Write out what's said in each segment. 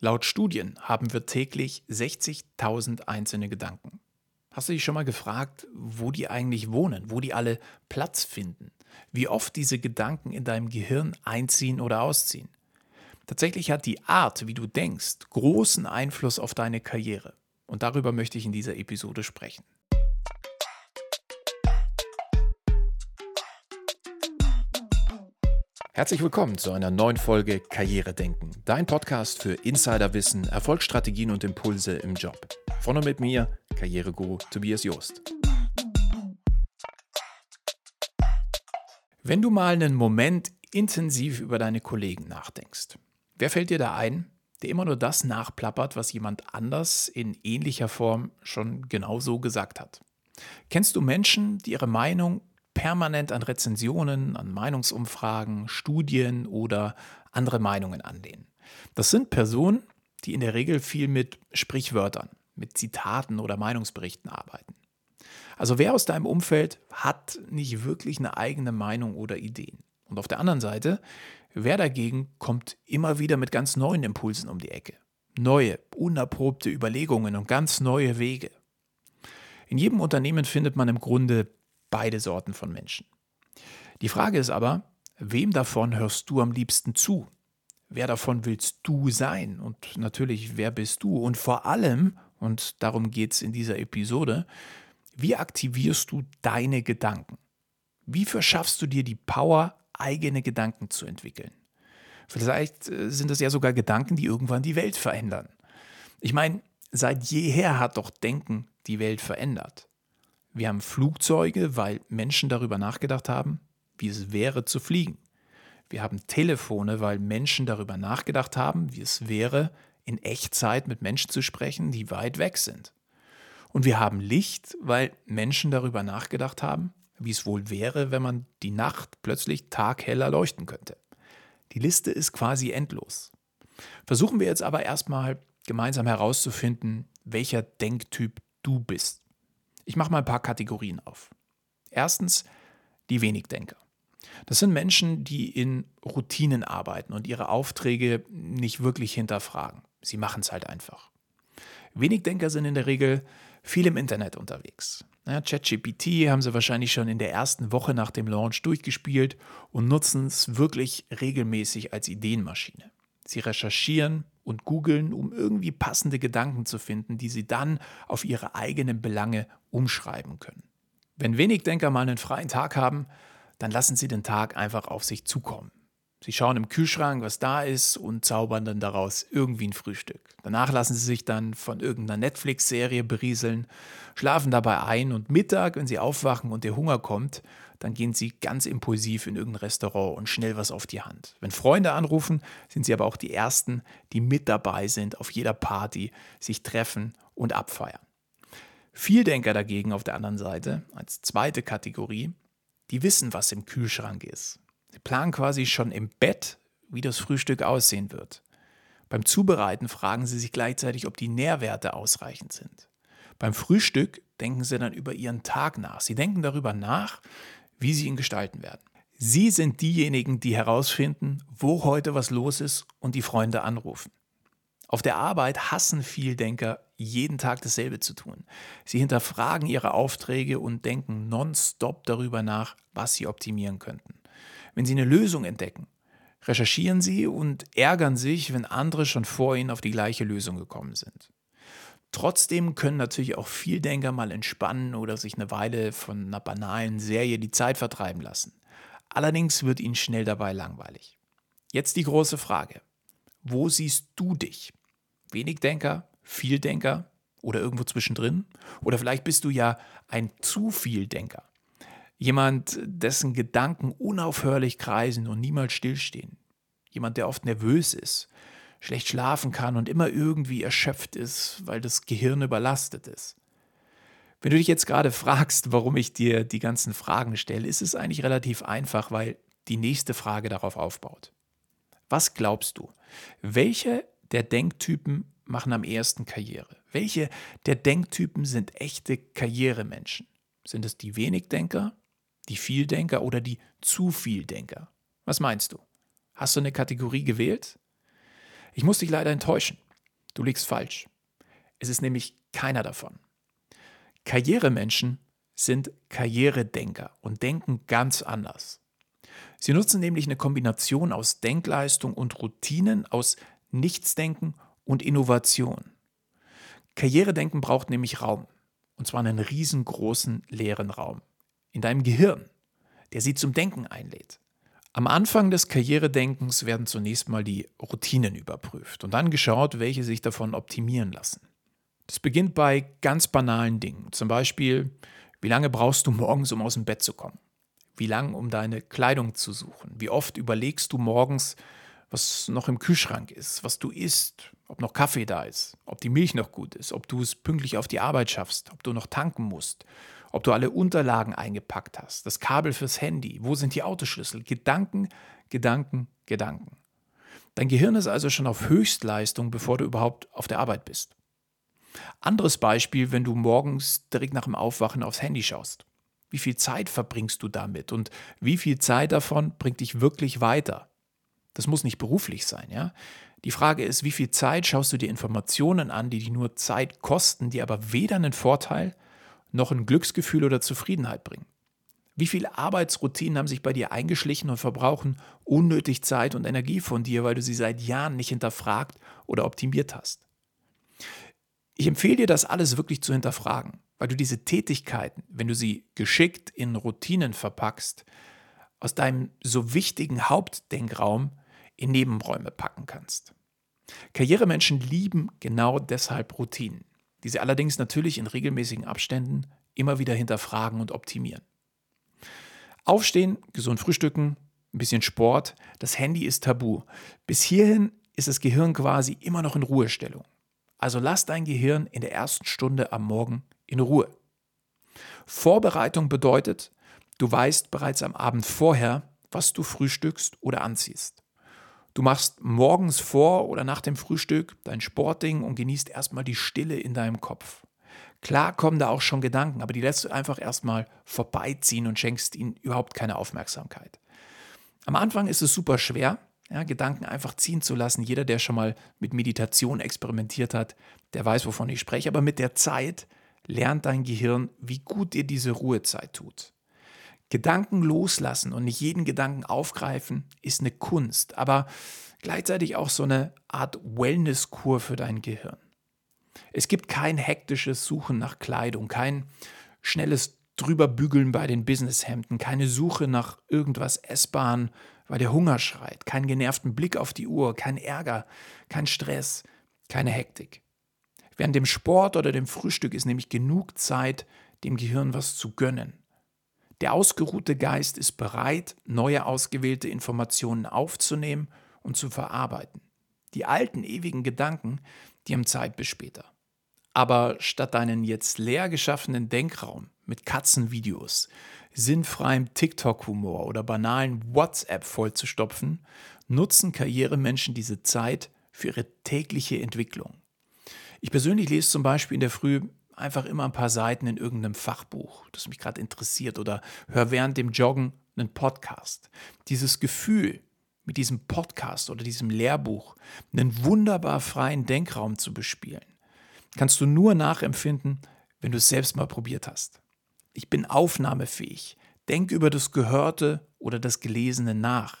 Laut Studien haben wir täglich 60.000 einzelne Gedanken. Hast du dich schon mal gefragt, wo die eigentlich wohnen, wo die alle Platz finden, wie oft diese Gedanken in deinem Gehirn einziehen oder ausziehen? Tatsächlich hat die Art, wie du denkst, großen Einfluss auf deine Karriere. Und darüber möchte ich in dieser Episode sprechen. Herzlich willkommen zu einer neuen Folge Karriere denken, dein Podcast für Insiderwissen, Erfolgsstrategien und Impulse im Job. Von und mit mir, Karriereguru Tobias Joost. Wenn du mal einen Moment intensiv über deine Kollegen nachdenkst, wer fällt dir da ein, der immer nur das nachplappert, was jemand anders in ähnlicher Form schon genauso gesagt hat? Kennst du Menschen, die ihre Meinung permanent an Rezensionen, an Meinungsumfragen, Studien oder andere Meinungen anlehnen. Das sind Personen, die in der Regel viel mit Sprichwörtern, mit Zitaten oder Meinungsberichten arbeiten. Also wer aus deinem Umfeld hat nicht wirklich eine eigene Meinung oder Ideen? Und auf der anderen Seite, wer dagegen kommt immer wieder mit ganz neuen Impulsen um die Ecke? Neue, unerprobte Überlegungen und ganz neue Wege. In jedem Unternehmen findet man im Grunde beide Sorten von Menschen. Die Frage ist aber, wem davon hörst du am liebsten zu? Wer davon willst du sein? Und natürlich, wer bist du? Und vor allem, und darum geht es in dieser Episode, wie aktivierst du deine Gedanken? Wie verschaffst du dir die Power, eigene Gedanken zu entwickeln? Vielleicht äh, sind es ja sogar Gedanken, die irgendwann die Welt verändern. Ich meine, seit jeher hat doch Denken die Welt verändert. Wir haben Flugzeuge, weil Menschen darüber nachgedacht haben, wie es wäre zu fliegen. Wir haben Telefone, weil Menschen darüber nachgedacht haben, wie es wäre, in Echtzeit mit Menschen zu sprechen, die weit weg sind. Und wir haben Licht, weil Menschen darüber nachgedacht haben, wie es wohl wäre, wenn man die Nacht plötzlich tagheller leuchten könnte. Die Liste ist quasi endlos. Versuchen wir jetzt aber erstmal gemeinsam herauszufinden, welcher Denktyp du bist. Ich mache mal ein paar Kategorien auf. Erstens die Wenigdenker. Das sind Menschen, die in Routinen arbeiten und ihre Aufträge nicht wirklich hinterfragen. Sie machen es halt einfach. Wenigdenker sind in der Regel viel im Internet unterwegs. Ja, ChatGPT haben sie wahrscheinlich schon in der ersten Woche nach dem Launch durchgespielt und nutzen es wirklich regelmäßig als Ideenmaschine. Sie recherchieren und googeln, um irgendwie passende Gedanken zu finden, die sie dann auf ihre eigenen Belange umschreiben können. Wenn wenig Denker mal einen freien Tag haben, dann lassen sie den Tag einfach auf sich zukommen. Sie schauen im Kühlschrank, was da ist und zaubern dann daraus irgendwie ein Frühstück. Danach lassen sie sich dann von irgendeiner Netflix-Serie berieseln, schlafen dabei ein und Mittag, wenn sie aufwachen und der Hunger kommt, dann gehen sie ganz impulsiv in irgendein Restaurant und schnell was auf die Hand. Wenn Freunde anrufen, sind sie aber auch die Ersten, die mit dabei sind auf jeder Party, sich treffen und abfeiern. Vieldenker dagegen auf der anderen Seite, als zweite Kategorie, die wissen, was im Kühlschrank ist. Sie planen quasi schon im Bett, wie das Frühstück aussehen wird. Beim Zubereiten fragen sie sich gleichzeitig, ob die Nährwerte ausreichend sind. Beim Frühstück denken sie dann über ihren Tag nach. Sie denken darüber nach, wie sie ihn gestalten werden. Sie sind diejenigen, die herausfinden, wo heute was los ist und die Freunde anrufen. Auf der Arbeit hassen Vieldenker, jeden Tag dasselbe zu tun. Sie hinterfragen ihre Aufträge und denken nonstop darüber nach, was sie optimieren könnten. Wenn sie eine Lösung entdecken, recherchieren sie und ärgern sich, wenn andere schon vor ihnen auf die gleiche Lösung gekommen sind. Trotzdem können natürlich auch Vieldenker mal entspannen oder sich eine Weile von einer banalen Serie die Zeit vertreiben lassen. Allerdings wird ihnen schnell dabei langweilig. Jetzt die große Frage. Wo siehst du dich? Wenigdenker, Vieldenker oder irgendwo zwischendrin? Oder vielleicht bist du ja ein zu viel Denker. Jemand, dessen Gedanken unaufhörlich kreisen und niemals stillstehen. Jemand, der oft nervös ist, schlecht schlafen kann und immer irgendwie erschöpft ist, weil das Gehirn überlastet ist. Wenn du dich jetzt gerade fragst, warum ich dir die ganzen Fragen stelle, ist es eigentlich relativ einfach, weil die nächste Frage darauf aufbaut. Was glaubst du? Welche der Denktypen machen am ehesten Karriere? Welche der Denktypen sind echte Karrieremenschen? Sind es die Wenigdenker, die Vieldenker oder die zu Vieldenker? Was meinst du? Hast du eine Kategorie gewählt? Ich muss dich leider enttäuschen. Du liegst falsch. Es ist nämlich keiner davon. Karrieremenschen sind Karrieredenker und denken ganz anders. Sie nutzen nämlich eine Kombination aus Denkleistung und Routinen, aus Nichtsdenken und Innovation. Karrieredenken braucht nämlich Raum. Und zwar einen riesengroßen leeren Raum. In deinem Gehirn, der sie zum Denken einlädt. Am Anfang des Karrieredenkens werden zunächst mal die Routinen überprüft und dann geschaut, welche sich davon optimieren lassen. Das beginnt bei ganz banalen Dingen. Zum Beispiel, wie lange brauchst du morgens, um aus dem Bett zu kommen? Wie lange, um deine Kleidung zu suchen? Wie oft überlegst du morgens, was noch im Kühlschrank ist, was du isst, ob noch Kaffee da ist, ob die Milch noch gut ist, ob du es pünktlich auf die Arbeit schaffst, ob du noch tanken musst, ob du alle Unterlagen eingepackt hast, das Kabel fürs Handy, wo sind die Autoschlüssel? Gedanken, Gedanken, Gedanken. Dein Gehirn ist also schon auf Höchstleistung, bevor du überhaupt auf der Arbeit bist. Anderes Beispiel, wenn du morgens direkt nach dem Aufwachen aufs Handy schaust. Wie viel Zeit verbringst du damit und wie viel Zeit davon bringt dich wirklich weiter? Das muss nicht beruflich sein, ja? Die Frage ist, wie viel Zeit schaust du dir Informationen an, die dich nur Zeit kosten, die aber weder einen Vorteil noch ein Glücksgefühl oder Zufriedenheit bringen? Wie viele Arbeitsroutinen haben sich bei dir eingeschlichen und verbrauchen unnötig Zeit und Energie von dir, weil du sie seit Jahren nicht hinterfragt oder optimiert hast? Ich empfehle dir, das alles wirklich zu hinterfragen, weil du diese Tätigkeiten, wenn du sie geschickt in Routinen verpackst, aus deinem so wichtigen Hauptdenkraum in Nebenräume packen kannst. Karrieremenschen lieben genau deshalb Routinen, die sie allerdings natürlich in regelmäßigen Abständen immer wieder hinterfragen und optimieren. Aufstehen, gesund frühstücken, ein bisschen Sport, das Handy ist tabu. Bis hierhin ist das Gehirn quasi immer noch in Ruhestellung. Also lass dein Gehirn in der ersten Stunde am Morgen in Ruhe. Vorbereitung bedeutet, du weißt bereits am Abend vorher, was du frühstückst oder anziehst. Du machst morgens vor oder nach dem Frühstück dein Sportding und genießt erstmal die Stille in deinem Kopf. Klar kommen da auch schon Gedanken, aber die lässt du einfach erstmal vorbeiziehen und schenkst ihnen überhaupt keine Aufmerksamkeit. Am Anfang ist es super schwer, ja, Gedanken einfach ziehen zu lassen. Jeder, der schon mal mit Meditation experimentiert hat, der weiß, wovon ich spreche. Aber mit der Zeit lernt dein Gehirn, wie gut dir diese Ruhezeit tut. Gedanken loslassen und nicht jeden Gedanken aufgreifen, ist eine Kunst, aber gleichzeitig auch so eine Art Wellness-Kur für dein Gehirn. Es gibt kein hektisches Suchen nach Kleidung, kein schnelles Drüberbügeln bei den Businesshemden, keine Suche nach irgendwas Essbaren, weil der Hunger schreit, keinen genervten Blick auf die Uhr, kein Ärger, kein Stress, keine Hektik. Während dem Sport oder dem Frühstück ist nämlich genug Zeit, dem Gehirn was zu gönnen. Der ausgeruhte Geist ist bereit, neue ausgewählte Informationen aufzunehmen und zu verarbeiten. Die alten ewigen Gedanken, die haben Zeit bis später. Aber statt deinen jetzt leer geschaffenen Denkraum mit Katzenvideos, sinnfreiem TikTok-Humor oder banalen WhatsApp vollzustopfen, nutzen Karrieremenschen diese Zeit für ihre tägliche Entwicklung. Ich persönlich lese zum Beispiel in der Früh einfach immer ein paar Seiten in irgendeinem Fachbuch, das mich gerade interessiert, oder höre während dem Joggen einen Podcast. Dieses Gefühl, mit diesem Podcast oder diesem Lehrbuch einen wunderbar freien Denkraum zu bespielen, kannst du nur nachempfinden, wenn du es selbst mal probiert hast. Ich bin aufnahmefähig. Denk über das Gehörte oder das Gelesene nach.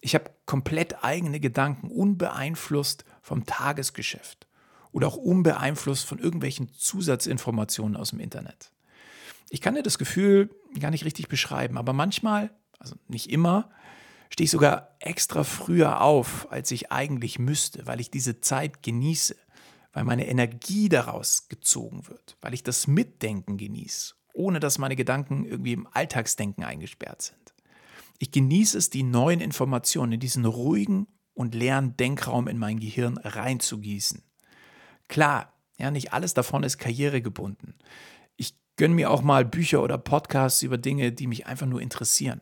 Ich habe komplett eigene Gedanken, unbeeinflusst vom Tagesgeschäft oder auch unbeeinflusst von irgendwelchen Zusatzinformationen aus dem Internet. Ich kann dir das Gefühl gar nicht richtig beschreiben, aber manchmal, also nicht immer, stehe ich sogar extra früher auf, als ich eigentlich müsste, weil ich diese Zeit genieße, weil meine Energie daraus gezogen wird, weil ich das Mitdenken genieße ohne dass meine Gedanken irgendwie im Alltagsdenken eingesperrt sind. Ich genieße es, die neuen Informationen in diesen ruhigen und leeren Denkraum in mein Gehirn reinzugießen. Klar, ja, nicht alles davon ist karrieregebunden. Ich gönne mir auch mal Bücher oder Podcasts über Dinge, die mich einfach nur interessieren.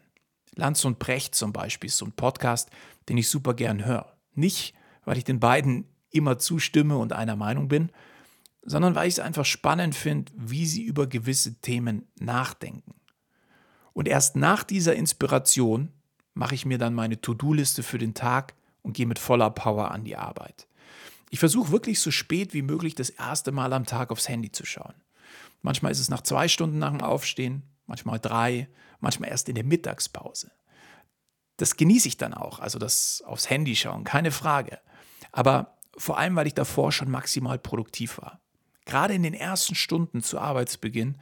Lanz und Brecht zum Beispiel ist so ein Podcast, den ich super gern höre. Nicht, weil ich den beiden immer zustimme und einer Meinung bin, sondern weil ich es einfach spannend finde, wie sie über gewisse Themen nachdenken. Und erst nach dieser Inspiration mache ich mir dann meine To-Do-Liste für den Tag und gehe mit voller Power an die Arbeit. Ich versuche wirklich so spät wie möglich das erste Mal am Tag aufs Handy zu schauen. Manchmal ist es nach zwei Stunden nach dem Aufstehen, manchmal drei, manchmal erst in der Mittagspause. Das genieße ich dann auch, also das aufs Handy schauen, keine Frage. Aber vor allem, weil ich davor schon maximal produktiv war. Gerade in den ersten Stunden zu Arbeitsbeginn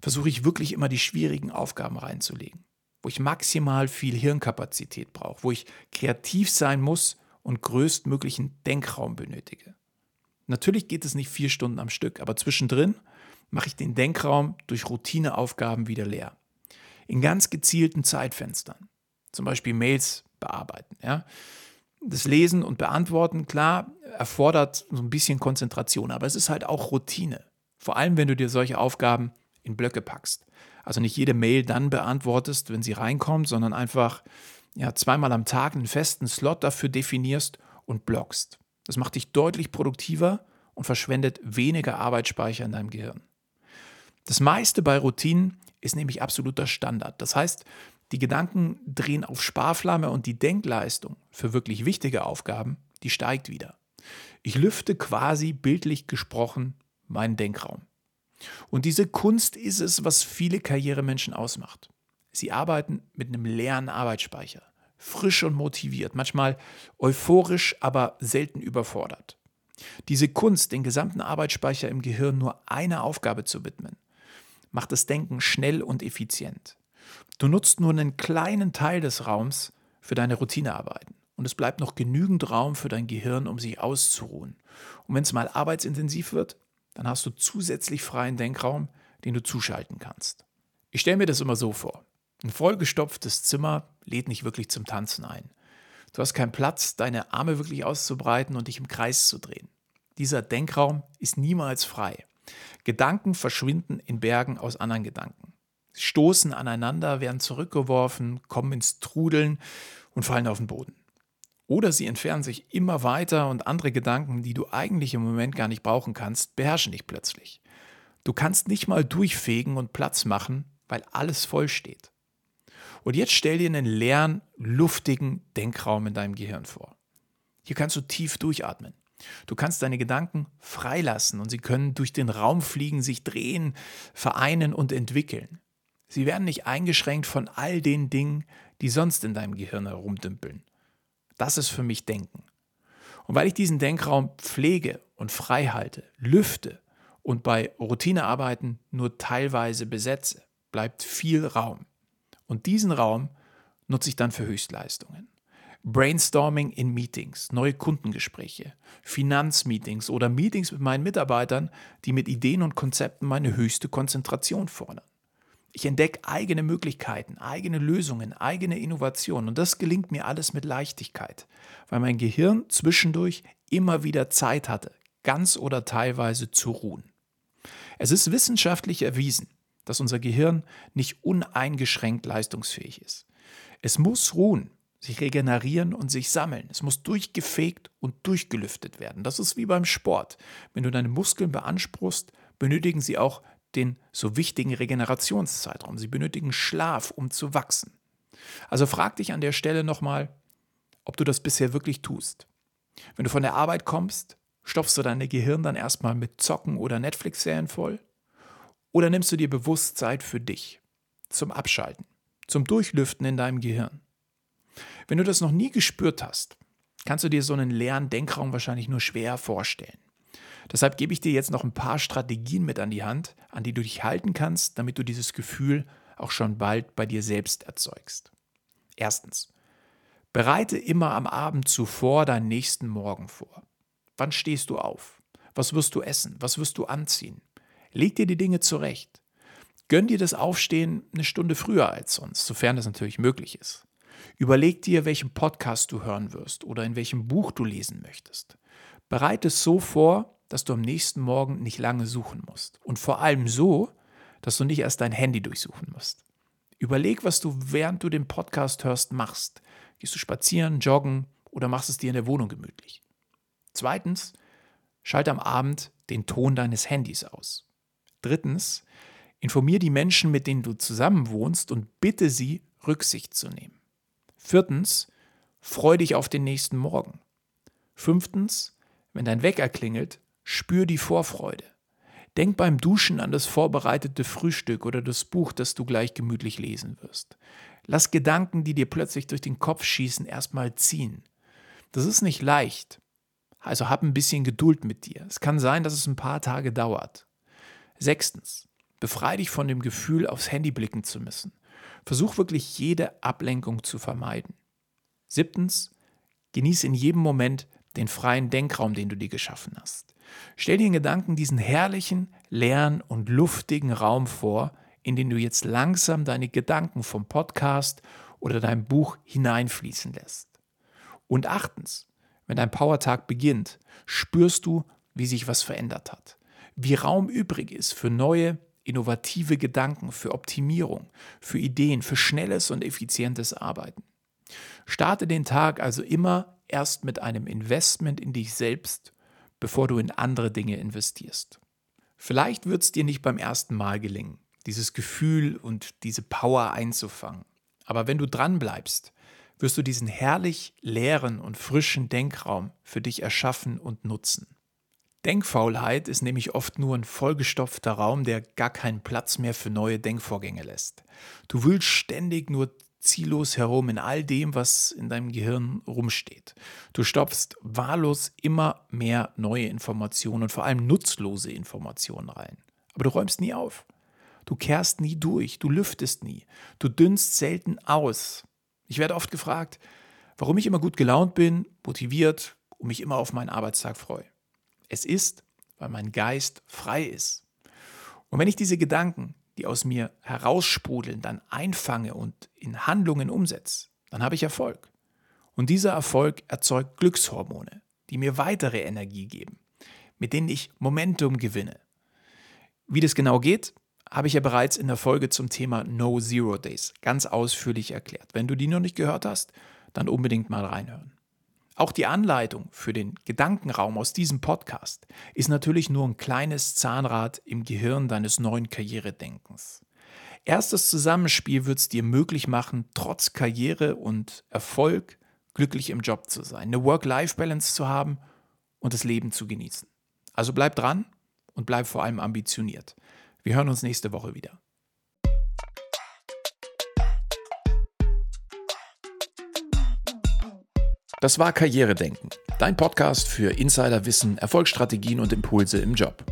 versuche ich wirklich immer die schwierigen Aufgaben reinzulegen, wo ich maximal viel Hirnkapazität brauche, wo ich kreativ sein muss und größtmöglichen Denkraum benötige. Natürlich geht es nicht vier Stunden am Stück, aber zwischendrin mache ich den Denkraum durch Routineaufgaben wieder leer. In ganz gezielten Zeitfenstern. Zum Beispiel Mails bearbeiten. Ja? Das Lesen und Beantworten, klar, erfordert so ein bisschen Konzentration, aber es ist halt auch Routine. Vor allem, wenn du dir solche Aufgaben in Blöcke packst. Also nicht jede Mail dann beantwortest, wenn sie reinkommt, sondern einfach ja, zweimal am Tag einen festen Slot dafür definierst und blockst. Das macht dich deutlich produktiver und verschwendet weniger Arbeitsspeicher in deinem Gehirn. Das meiste bei Routinen ist nämlich absoluter Standard. Das heißt, die Gedanken drehen auf Sparflamme und die Denkleistung für wirklich wichtige Aufgaben, die steigt wieder. Ich lüfte quasi bildlich gesprochen meinen Denkraum. Und diese Kunst ist es, was viele Karrieremenschen ausmacht. Sie arbeiten mit einem leeren Arbeitsspeicher, frisch und motiviert, manchmal euphorisch, aber selten überfordert. Diese Kunst, den gesamten Arbeitsspeicher im Gehirn nur einer Aufgabe zu widmen, macht das Denken schnell und effizient. Du nutzt nur einen kleinen Teil des Raums für deine Routinearbeiten und es bleibt noch genügend Raum für dein Gehirn, um sich auszuruhen. Und wenn es mal arbeitsintensiv wird, dann hast du zusätzlich freien Denkraum, den du zuschalten kannst. Ich stelle mir das immer so vor. Ein vollgestopftes Zimmer lädt nicht wirklich zum Tanzen ein. Du hast keinen Platz, deine Arme wirklich auszubreiten und dich im Kreis zu drehen. Dieser Denkraum ist niemals frei. Gedanken verschwinden in Bergen aus anderen Gedanken. Sie stoßen aneinander, werden zurückgeworfen, kommen ins Trudeln und fallen auf den Boden. Oder sie entfernen sich immer weiter und andere Gedanken, die du eigentlich im Moment gar nicht brauchen kannst, beherrschen dich plötzlich. Du kannst nicht mal durchfegen und Platz machen, weil alles voll steht. Und jetzt stell dir einen leeren, luftigen Denkraum in deinem Gehirn vor. Hier kannst du tief durchatmen. Du kannst deine Gedanken freilassen und sie können durch den Raum fliegen, sich drehen, vereinen und entwickeln. Sie werden nicht eingeschränkt von all den Dingen, die sonst in deinem Gehirn herumdümpeln. Das ist für mich Denken. Und weil ich diesen Denkraum pflege und frei halte, lüfte und bei Routinearbeiten nur teilweise besetze, bleibt viel Raum. Und diesen Raum nutze ich dann für Höchstleistungen. Brainstorming in Meetings, neue Kundengespräche, Finanzmeetings oder Meetings mit meinen Mitarbeitern, die mit Ideen und Konzepten meine höchste Konzentration fordern. Ich entdecke eigene Möglichkeiten, eigene Lösungen, eigene Innovationen. Und das gelingt mir alles mit Leichtigkeit, weil mein Gehirn zwischendurch immer wieder Zeit hatte, ganz oder teilweise zu ruhen. Es ist wissenschaftlich erwiesen, dass unser Gehirn nicht uneingeschränkt leistungsfähig ist. Es muss ruhen, sich regenerieren und sich sammeln. Es muss durchgefegt und durchgelüftet werden. Das ist wie beim Sport. Wenn du deine Muskeln beanspruchst, benötigen sie auch den so wichtigen Regenerationszeitraum. Sie benötigen Schlaf, um zu wachsen. Also frag dich an der Stelle nochmal, ob du das bisher wirklich tust. Wenn du von der Arbeit kommst, stopfst du dein Gehirn dann erstmal mit Zocken oder Netflix-Serien voll? Oder nimmst du dir bewusst Zeit für dich, zum Abschalten, zum Durchlüften in deinem Gehirn? Wenn du das noch nie gespürt hast, kannst du dir so einen leeren Denkraum wahrscheinlich nur schwer vorstellen. Deshalb gebe ich dir jetzt noch ein paar Strategien mit an die Hand, an die du dich halten kannst, damit du dieses Gefühl auch schon bald bei dir selbst erzeugst. Erstens. Bereite immer am Abend zuvor deinen nächsten Morgen vor. Wann stehst du auf? Was wirst du essen? Was wirst du anziehen? Leg dir die Dinge zurecht. Gönn dir das Aufstehen eine Stunde früher als sonst, sofern das natürlich möglich ist. Überleg dir, welchen Podcast du hören wirst oder in welchem Buch du lesen möchtest. Bereite es so vor, dass du am nächsten Morgen nicht lange suchen musst. Und vor allem so, dass du nicht erst dein Handy durchsuchen musst. Überleg, was du während du den Podcast hörst machst. Gehst du spazieren, joggen oder machst es dir in der Wohnung gemütlich? Zweitens, schalte am Abend den Ton deines Handys aus. Drittens, informier die Menschen, mit denen du zusammen wohnst und bitte sie, Rücksicht zu nehmen. Viertens, freu dich auf den nächsten Morgen. Fünftens, Wenn dein Wecker klingelt, spür die Vorfreude. Denk beim Duschen an das vorbereitete Frühstück oder das Buch, das du gleich gemütlich lesen wirst. Lass Gedanken, die dir plötzlich durch den Kopf schießen, erstmal ziehen. Das ist nicht leicht. Also hab ein bisschen Geduld mit dir. Es kann sein, dass es ein paar Tage dauert. Sechstens, befreie dich von dem Gefühl, aufs Handy blicken zu müssen. Versuch wirklich jede Ablenkung zu vermeiden. Siebtens, genieß in jedem Moment den freien Denkraum, den du dir geschaffen hast. Stell dir in Gedanken diesen herrlichen, leeren und luftigen Raum vor, in den du jetzt langsam deine Gedanken vom Podcast oder deinem Buch hineinfließen lässt. Und achtens, wenn dein Powertag beginnt, spürst du, wie sich was verändert hat, wie Raum übrig ist für neue, innovative Gedanken, für Optimierung, für Ideen, für schnelles und effizientes Arbeiten. Starte den Tag also immer erst mit einem Investment in dich selbst, bevor du in andere Dinge investierst. Vielleicht wird es dir nicht beim ersten Mal gelingen, dieses Gefühl und diese Power einzufangen. Aber wenn du dran bleibst, wirst du diesen herrlich leeren und frischen Denkraum für dich erschaffen und nutzen. Denkfaulheit ist nämlich oft nur ein vollgestopfter Raum, der gar keinen Platz mehr für neue Denkvorgänge lässt. Du willst ständig nur ziellos herum in all dem, was in deinem Gehirn rumsteht. Du stopfst wahllos immer mehr neue Informationen und vor allem nutzlose Informationen rein. Aber du räumst nie auf. Du kehrst nie durch, du lüftest nie, du dünnst selten aus. Ich werde oft gefragt, warum ich immer gut gelaunt bin, motiviert und mich immer auf meinen Arbeitstag freue. Es ist, weil mein Geist frei ist. Und wenn ich diese Gedanken, die aus mir heraussprudeln, dann einfange und in Handlungen umsetze, dann habe ich Erfolg. Und dieser Erfolg erzeugt Glückshormone, die mir weitere Energie geben, mit denen ich Momentum gewinne. Wie das genau geht, habe ich ja bereits in der Folge zum Thema No Zero Days ganz ausführlich erklärt. Wenn du die noch nicht gehört hast, dann unbedingt mal reinhören. Auch die Anleitung für den Gedankenraum aus diesem Podcast ist natürlich nur ein kleines Zahnrad im Gehirn deines neuen Karrieredenkens. Erst das Zusammenspiel wird es dir möglich machen, trotz Karriere und Erfolg glücklich im Job zu sein, eine Work-Life-Balance zu haben und das Leben zu genießen. Also bleib dran und bleib vor allem ambitioniert. Wir hören uns nächste Woche wieder. Das war Karrieredenken, dein Podcast für Insiderwissen, Erfolgsstrategien und Impulse im Job.